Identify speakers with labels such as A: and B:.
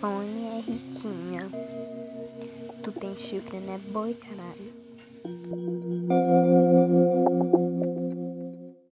A: Fone é riquinha. Tu tem chifre, né? Boi, caralho.